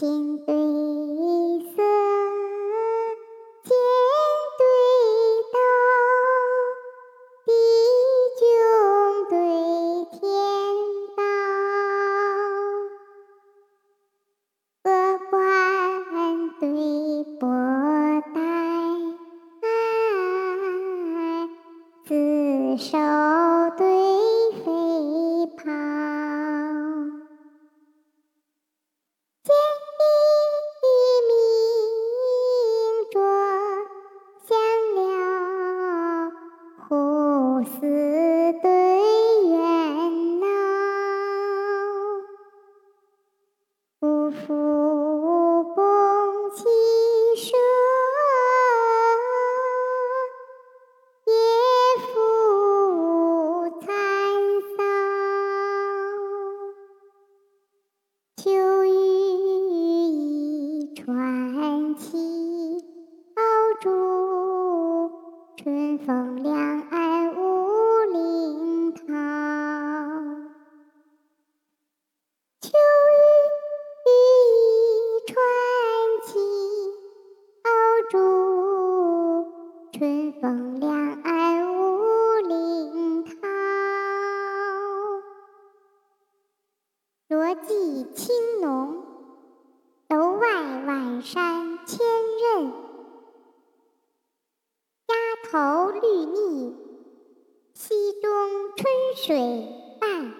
天对色，天对道，地迥对天高，恶观对博待，自受。夫妇共骑射，野夫参扫。秋雨一传奇，爆竹春风两岸。春风两岸无林涛，罗髻青浓，楼外晚山千仞。丫头绿腻，溪中春水半。